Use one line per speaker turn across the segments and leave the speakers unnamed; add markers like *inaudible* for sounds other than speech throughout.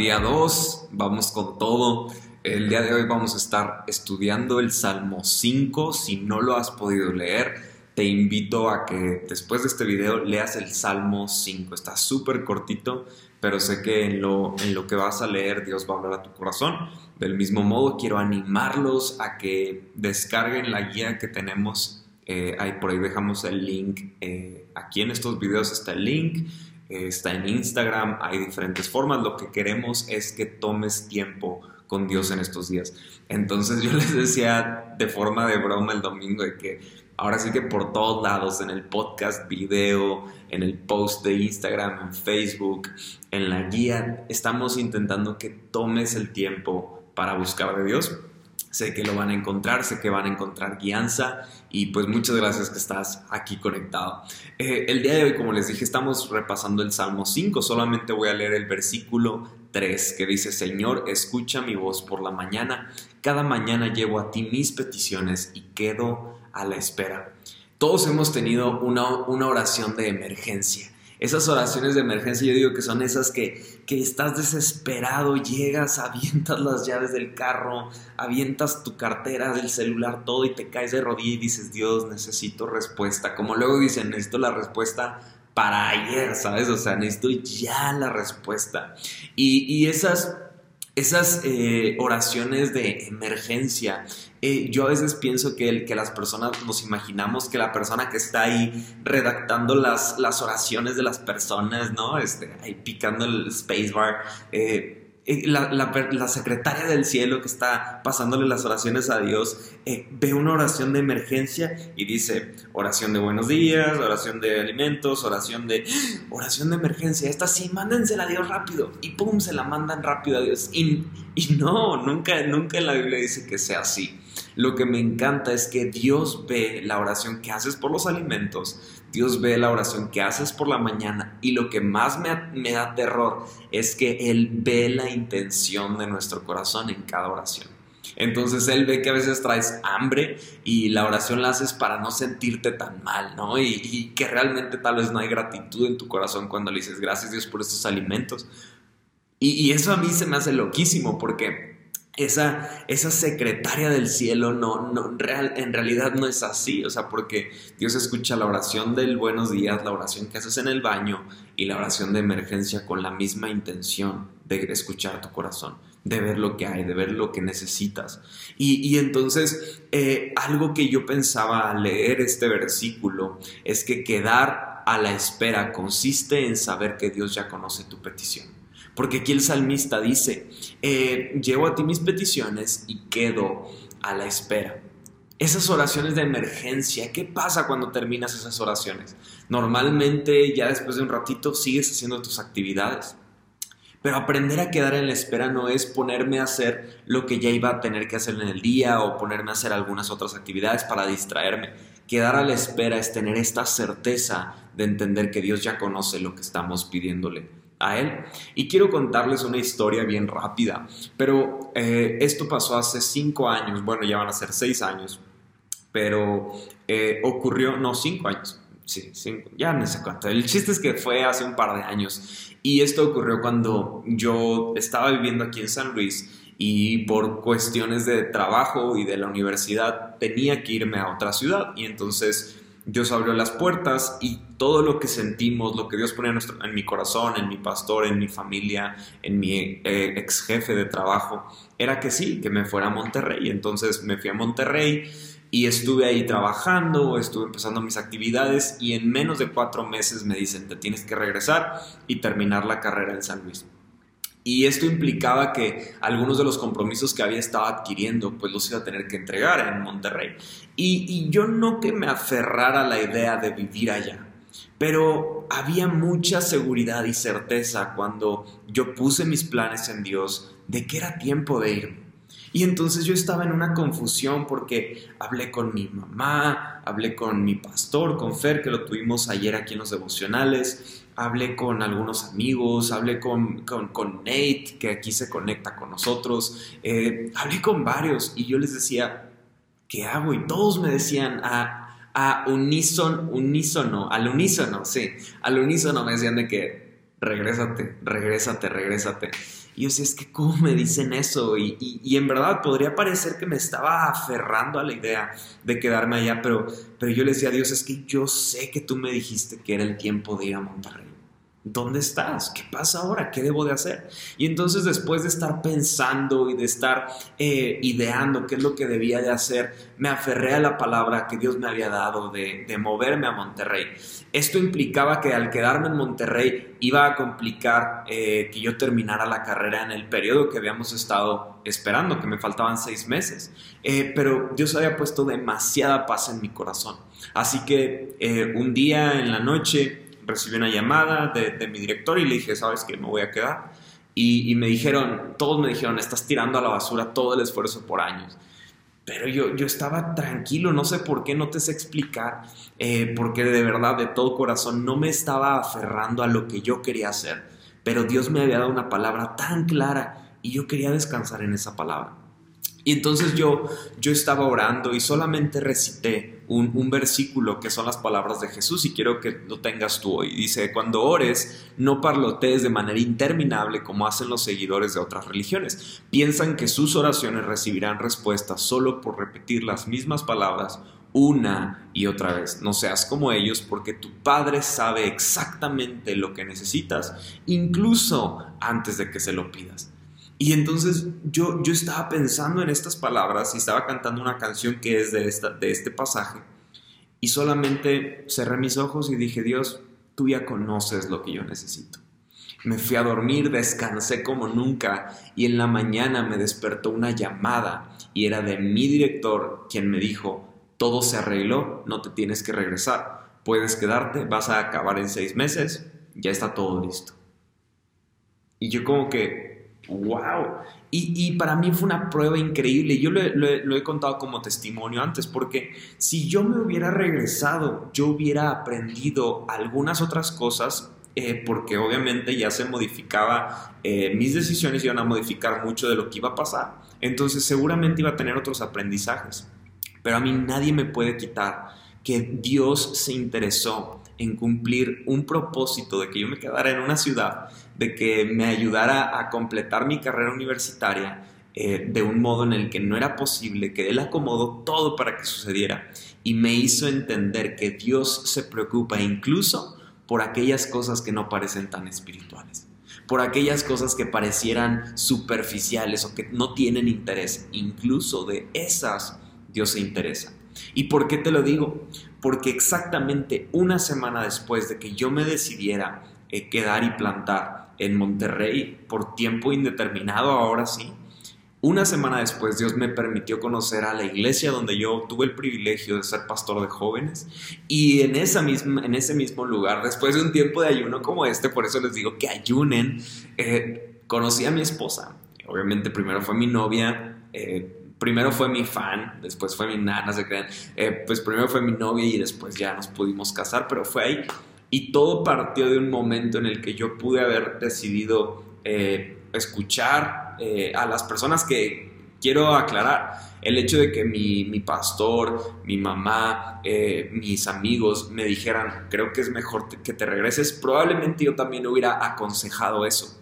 día 2, vamos con todo. El día de hoy vamos a estar estudiando el Salmo 5. Si no lo has podido leer, te invito a que después de este video leas el Salmo 5. Está súper cortito, pero sé que en lo, en lo que vas a leer Dios va a hablar a tu corazón. Del mismo modo, quiero animarlos a que descarguen la guía que tenemos. Eh, ahí por ahí dejamos el link. Eh, aquí en estos videos está el link está en Instagram, hay diferentes formas. Lo que queremos es que tomes tiempo con Dios en estos días. Entonces *laughs* yo les decía de forma de broma el domingo de que ahora sí que por todos lados, en el podcast, video, en el post de Instagram, en Facebook, en la guía, estamos intentando que tomes el tiempo para buscar de Dios Sé que lo van a encontrar, sé que van a encontrar guianza y pues muchas gracias que estás aquí conectado. Eh, el día de hoy, como les dije, estamos repasando el Salmo 5, solamente voy a leer el versículo 3 que dice, Señor, escucha mi voz por la mañana, cada mañana llevo a ti mis peticiones y quedo a la espera. Todos hemos tenido una, una oración de emergencia esas oraciones de emergencia, yo digo que son esas que, que estás desesperado, llegas, *laughs* avientas las llaves del carro, avientas tu cartera del celular, todo y te caes de rodilla y dices, Dios, necesito respuesta. Como luego dicen, necesito la respuesta para ayer, ¿sabes? O sea, necesito ya la respuesta. Y, y esas esas eh, oraciones de emergencia. Eh, yo a veces pienso que, el, que las personas nos imaginamos que la persona que está ahí redactando las, las oraciones de las personas, ¿no? Este, ahí picando el spacebar, eh, eh, la, secretaria del cielo que está pasándole las oraciones a Dios eh, ve una oración de emergencia y dice oración de buenos días, oración de alimentos, oración de *gasps* oración de emergencia. Esta sí, mándensela a Dios rápido y pum, se la mandan rápido a Dios. Y, y no, nunca, nunca en la Biblia dice que sea así. Lo que me encanta es que Dios ve la oración que haces por los alimentos, Dios ve la oración que haces por la mañana y lo que más me, da terror es que Él ve la intención de nuestro corazón en cada oración. Entonces Él ve que a veces traes hambre y la oración la haces para no sentirte tan mal, ¿no? Y, y que realmente tal vez no hay gratitud en tu corazón cuando le dices gracias Dios por estos alimentos. Y, y eso a mí se me hace loquísimo porque esa, esa secretaria del cielo no, no real, en realidad no es así, o sea, porque Dios escucha la oración del buenos días, la oración que haces en el baño y la oración de emergencia con la misma intención de escuchar tu corazón, de ver lo que hay, de ver lo que necesitas. Y, entonces, eh, algo que yo pensaba al leer este versículo es que quedar a la espera consiste en saber que Dios ya conoce tu petición. Porque aquí el salmista dice, eh, llevo a ti mis peticiones y quedo a la espera. Esas oraciones de emergencia, ¿qué pasa cuando terminas esas oraciones? Normalmente ya después de un ratito sigues haciendo tus actividades. Pero aprender a quedar en la espera no es ponerme a hacer lo que ya iba a tener que hacer en el día o ponerme a hacer algunas otras actividades para distraerme. Quedar a la espera es tener esta certeza de entender que Dios ya conoce lo que estamos pidiéndole a él. Y quiero contarles una historia bien rápida, pero eh, esto pasó hace cinco años, bueno, ya van a ser seis años, pero eh, ocurrió, no, cinco años, sí, cinco, ya no sé cuánto. El chiste es que fue hace un par de años y esto ocurrió cuando yo estaba viviendo aquí en San Luis y por cuestiones de trabajo y de la universidad tenía que irme a otra ciudad y entonces Dios abrió las puertas y todo lo que sentimos, lo que Dios ponía en, mi corazón, en mi pastor, en mi familia, en mi eh, ex jefe de trabajo, era que sí, que me fuera a Monterrey. Entonces me fui a Monterrey y estuve ahí trabajando, estuve empezando mis actividades y en menos de cuatro meses me dicen, te tienes que regresar y terminar la carrera en San Luis. Y esto implicaba que algunos de los compromisos que había estado adquiriendo, pues los iba a tener que entregar en Monterrey. Y, yo no que me aferrara a la idea de vivir allá, pero había mucha seguridad y certeza cuando yo puse mis planes en Dios de que era tiempo de irme. Y entonces yo estaba en una confusión porque hablé con mi mamá, hablé con mi pastor, con Fer, que lo tuvimos ayer aquí en los devocionales, hablé con algunos amigos, hablé con, con, Nate, que aquí se conecta con nosotros, eh, hablé con varios y yo les decía, ¿qué hago? Y todos me decían a, a unísono, unísono, al unísono, sí, al unísono me decían de que regrésate, regrésate, regrésate. Y yo decía, es que ¿cómo me dicen eso? Y, y, en verdad podría parecer que me estaba aferrando a la idea de quedarme allá, pero, pero yo le decía a Dios, es que yo sé que tú me dijiste que era el tiempo de ir a Monterrey. ¿Dónde estás? ¿Qué pasa ahora? ¿Qué debo de hacer? Y entonces después de estar pensando y de estar eh, ideando qué es lo que debía de hacer, me aferré a la palabra que Dios me había dado de, moverme a Monterrey. Esto implicaba que al quedarme en Monterrey iba a complicar eh, que yo terminara la carrera en el periodo que habíamos estado esperando, que me faltaban seis meses. Eh, pero Dios había puesto demasiada paz en mi corazón. Así que un día en la noche recibí una llamada de, mi director y le dije, ¿sabes qué? Me voy a quedar. Y, me dijeron, todos me dijeron, estás tirando a la basura todo el esfuerzo por años. Pero yo, yo estaba tranquilo, no sé por qué, no te sé explicar, eh, porque de verdad, de todo corazón, no me estaba aferrando a lo que yo quería hacer. Pero Dios me había dado una palabra tan clara y yo quería descansar en esa palabra. Y entonces yo, yo estaba orando y solamente recité un, versículo que son las palabras de Jesús y quiero que lo tengas tú hoy. Dice, cuando ores, no parlotees de manera interminable como hacen los seguidores de otras religiones. Piensan que sus oraciones recibirán respuesta solo por repetir las mismas palabras una y otra vez. No seas como ellos porque tu Padre sabe exactamente lo que necesitas, incluso antes de que se lo pidas. Y entonces yo, yo estaba pensando en estas palabras y estaba cantando una canción que es de, esta, de este pasaje. Y solamente cerré mis ojos y dije, Dios, tú ya conoces lo que yo necesito. Me fui a dormir, descansé como nunca y en la mañana me despertó una llamada y era de mi director quien me dijo, todo se arregló, no te tienes que regresar, puedes quedarte, vas a acabar en seis meses, ya está todo listo. Y yo como que wow. Y, para mí fue una prueba increíble. Yo lo, he contado como testimonio antes, porque si yo me hubiera regresado, yo hubiera aprendido algunas otras cosas, eh, porque obviamente ya se modificaba, eh, mis decisiones iban a modificar mucho de lo que iba a pasar. Entonces seguramente iba a tener otros aprendizajes. Pero a mí nadie me puede quitar que Dios se interesó en cumplir un propósito de que yo me quedara en una ciudad de que me ayudara a completar mi carrera universitaria eh, de un modo en el que no era posible, que Él acomodó todo para que sucediera y me hizo entender que Dios se preocupa incluso por aquellas cosas que no parecen tan espirituales, por aquellas cosas que parecieran superficiales o que no tienen interés, incluso de esas Dios se interesa. ¿Y por qué te lo digo? Porque exactamente una semana después de que yo me decidiera eh, quedar y plantar en Monterrey por tiempo indeterminado, ahora sí. Una semana después Dios me permitió conocer a la iglesia donde yo tuve el privilegio de ser pastor de jóvenes y en, esa misma, en ese mismo lugar, después de un tiempo de ayuno como este, por eso les digo que ayunen, eh, conocí a mi esposa. Obviamente primero fue mi novia, eh, primero fue mi fan, después fue mi nana, se crean. Eh, pues primero fue mi novia y después ya nos pudimos casar, pero fue ahí. Y todo partió de un momento en el que yo pude haber decidido eh, escuchar eh, a las personas que quiero aclarar. El hecho de que mi, pastor, mi mamá, eh, mis amigos me dijeran, creo que es mejor que te regreses, probablemente yo también hubiera aconsejado eso.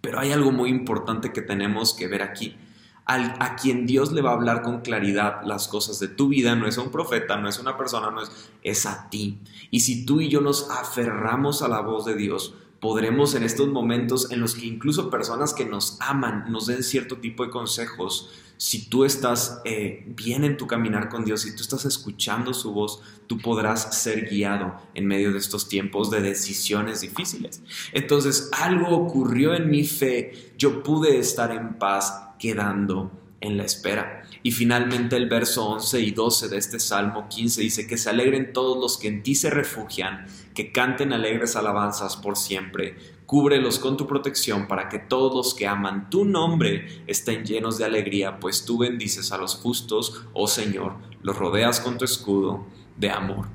Pero hay algo muy importante que tenemos que ver aquí a quien Dios le va a hablar con claridad las cosas de tu vida, no es un profeta, no es una persona, no es, es a ti. Y si tú y yo nos aferramos a la voz de Dios, podremos en estos momentos en los que incluso personas que nos aman nos den cierto tipo de consejos, si tú estás eh, bien en tu caminar con Dios, si tú estás escuchando su voz, tú podrás ser guiado en medio de estos tiempos de decisiones difíciles. Entonces, algo ocurrió en mi fe, yo pude estar en paz quedando en la espera. Y finalmente el verso 11 y 12 de este Salmo 15 dice que se alegren todos los que en ti se refugian, que canten alegres alabanzas por siempre. Cúbrelos con tu protección para que todos los que aman tu nombre estén llenos de alegría, pues tú bendices a los justos, oh Señor, los rodeas con tu escudo de amor.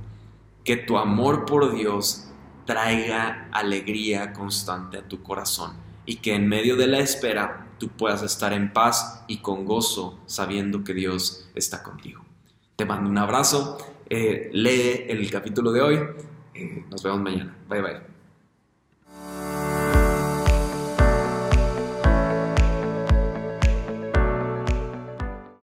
Que tu amor por Dios traiga alegría constante a tu corazón y que en medio de la espera tú puedas estar en paz y con gozo sabiendo que Dios está contigo. Te mando un abrazo, eh, lee el capítulo de hoy, eh, nos vemos mañana, bye bye.